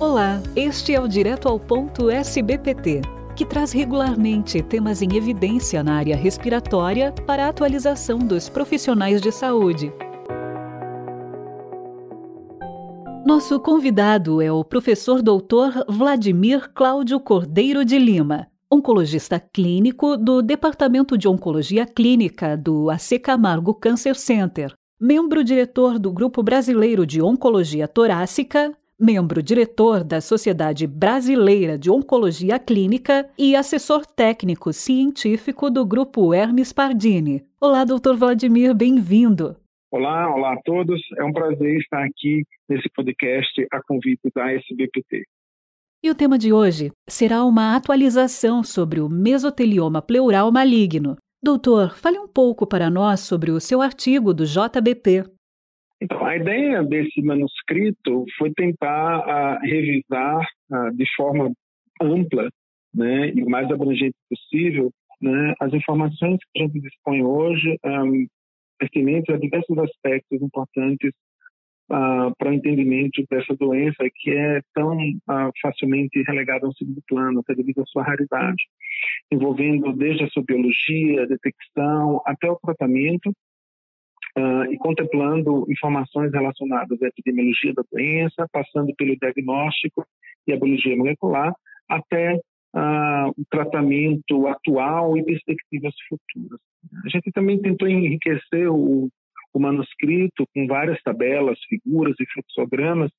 Olá, este é o Direto ao Ponto SBPT, que traz regularmente temas em evidência na área respiratória para a atualização dos profissionais de saúde. Nosso convidado é o professor doutor Vladimir Cláudio Cordeiro de Lima, oncologista clínico do Departamento de Oncologia Clínica do AC Camargo Cancer Center, membro diretor do Grupo Brasileiro de Oncologia Torácica, membro diretor da Sociedade Brasileira de Oncologia Clínica e assessor técnico científico do Grupo Hermes Pardini. Olá, doutor Vladimir, bem-vindo. Olá, olá a todos. É um prazer estar aqui nesse podcast a convite da SBPT. E o tema de hoje será uma atualização sobre o mesotelioma pleural maligno. Doutor, fale um pouco para nós sobre o seu artigo do JBP. Então, a ideia desse manuscrito foi tentar uh, revisar uh, de forma ampla né, e o mais abrangente possível né, as informações que a gente dispõe hoje um, pertinentes a diversos aspectos importantes para o entendimento dessa doença que é tão facilmente relegada a um segundo plano, até devido à sua raridade, envolvendo desde a sua biologia, a detecção, até o tratamento uh, e contemplando informações relacionadas à epidemiologia da doença, passando pelo diagnóstico e a biologia molecular, até uh, o tratamento atual e perspectivas futuras. A gente também tentou enriquecer o, o manuscrito com várias tabelas, figuras e fluxogramas,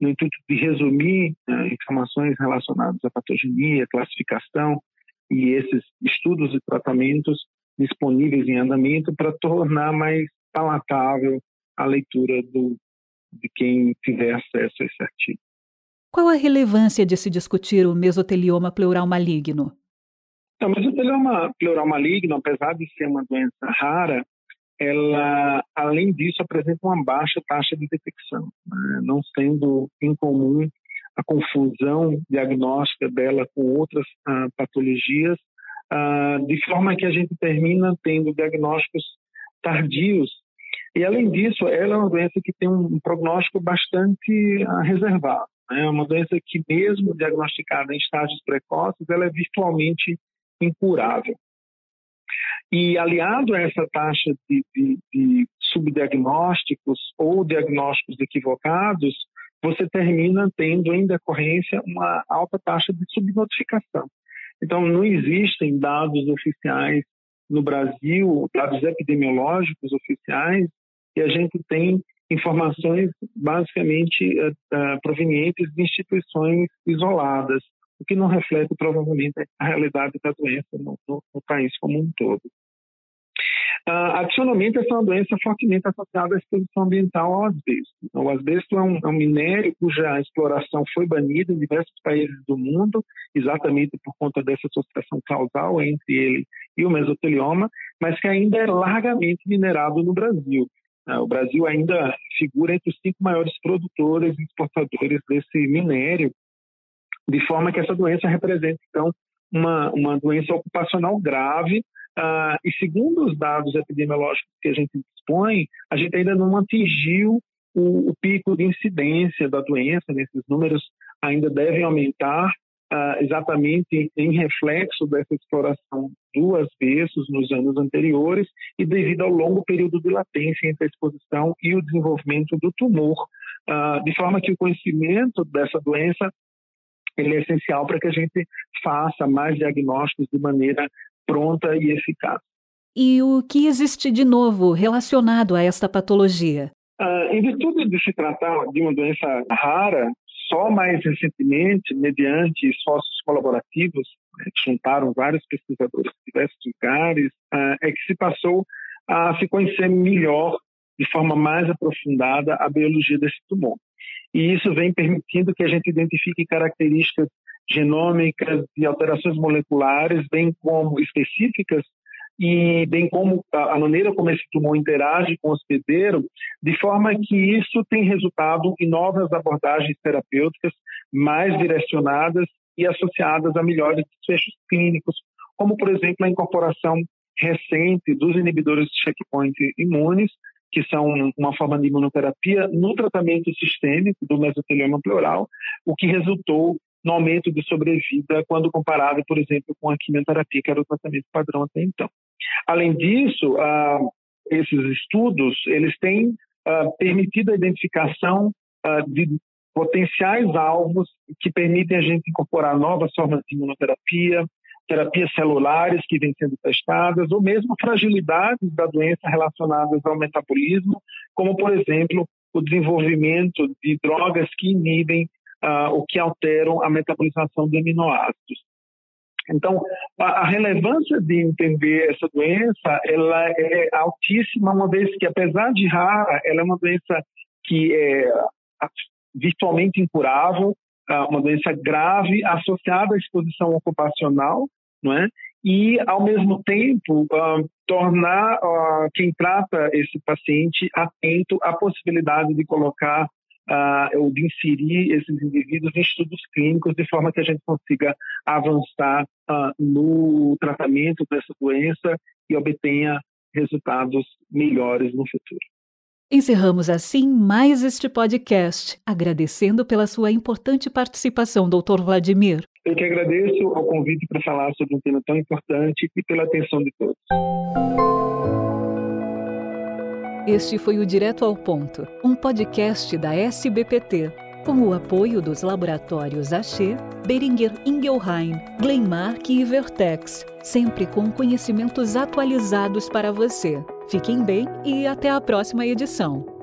no intuito de resumir uh, informações relacionadas à patogenia, classificação e esses estudos e tratamentos disponíveis em andamento para tornar mais palatável a leitura do, de quem tiver acesso a esse artigo. Qual a relevância de se discutir o mesotelioma pleural maligno? Então, o mesotelioma pleural maligno, apesar de ser uma doença rara, ela, além disso, apresenta uma baixa taxa de detecção, né? não sendo incomum a confusão diagnóstica dela com outras ah, patologias, ah, de forma que a gente termina tendo diagnósticos tardios. E, além disso, ela é uma doença que tem um prognóstico bastante uh, reservado. Né? É uma doença que, mesmo diagnosticada em estágios precoces, ela é virtualmente incurável. E, aliado a essa taxa de, de, de subdiagnósticos ou diagnósticos equivocados, você termina tendo, em decorrência, uma alta taxa de subnotificação. Então, não existem dados oficiais no Brasil, dados epidemiológicos oficiais, e a gente tem informações basicamente uh, provenientes de instituições isoladas, o que não reflete provavelmente a realidade da doença no, no, no país como um todo. Uh, adicionalmente, essa é uma doença fortemente associada à exposição ambiental ao asbesto. O asbesto é um, é um, minério cuja exploração foi banida em diversos países do mundo, exatamente por conta dessa associação causal entre ele e o mesotelioma, mas que ainda é largamente minerado no Brasil. Uh, o Brasil ainda figura entre os cinco maiores produtores e exportadores desse minério, de forma que essa doença representa, então, uma, uma doença ocupacional grave Uh, e segundo os dados epidemiológicos que a gente dispõe, a gente ainda não atingiu o, o pico de incidência da doença, né? esses números ainda devem aumentar uh, exatamente em reflexo dessa exploração duas vezes nos anos anteriores e devido ao longo período de latência entre a exposição e o desenvolvimento do tumor, uh, de forma que o conhecimento dessa doença ele é essencial para que a gente faça mais diagnósticos de maneira pronta e eficaz. E o que existe de novo relacionado a esta patologia? Uh, em virtude de se tratar de uma doença rara, só mais recentemente, mediante esforços colaborativos, né, juntaram vários pesquisadores de diversos lugares, uh, é que se passou a se conhecer melhor, de forma mais aprofundada, a biologia desse tumor. E isso vem permitindo que a gente identifique características genômicas e alterações moleculares, bem como específicas, e bem como a maneira como esse tumor interage com o hospedeiro, de forma que isso tem resultado em novas abordagens terapêuticas mais direcionadas e associadas a melhores desfechos clínicos, como, por exemplo, a incorporação recente dos inibidores de checkpoint imunes, que são uma forma de imunoterapia no tratamento sistêmico do mesotelioma pleural, o que resultou no aumento de sobrevida quando comparado, por exemplo, com a quimioterapia, que era o tratamento padrão até então. Além disso, ah, esses estudos eles têm ah, permitido a identificação ah, de potenciais alvos que permitem a gente incorporar novas formas de imunoterapia, terapias celulares que vêm sendo testadas, ou mesmo fragilidades da doença relacionadas ao metabolismo, como, por exemplo, o desenvolvimento de drogas que inibem uh, ou que alteram a metabolização de aminoácidos. Então, a, a, relevância de entender essa doença, ela é altíssima, uma vez que, apesar de rara, ela é uma doença que é virtualmente incurável, uma doença grave associada à exposição ocupacional, não é? E, ao mesmo tempo, uh, tornar uh, quem trata esse paciente atento à possibilidade de colocar uh, ou de inserir esses indivíduos em estudos clínicos de forma que a gente consiga avançar no tratamento dessa doença e obtenha resultados melhores no futuro. Encerramos assim mais este podcast, agradecendo pela sua importante participação, Dr. Vladimir. Eu que agradeço ao convite para falar sobre um tema tão importante e pela atenção de todos. Este foi o Direto ao Ponto, um podcast da SBPT, com o apoio dos laboratórios Axê, Beringer Ingelheim, Glenmark e Vertex, sempre com conhecimentos atualizados para você. Fiquem bem e até a próxima edição.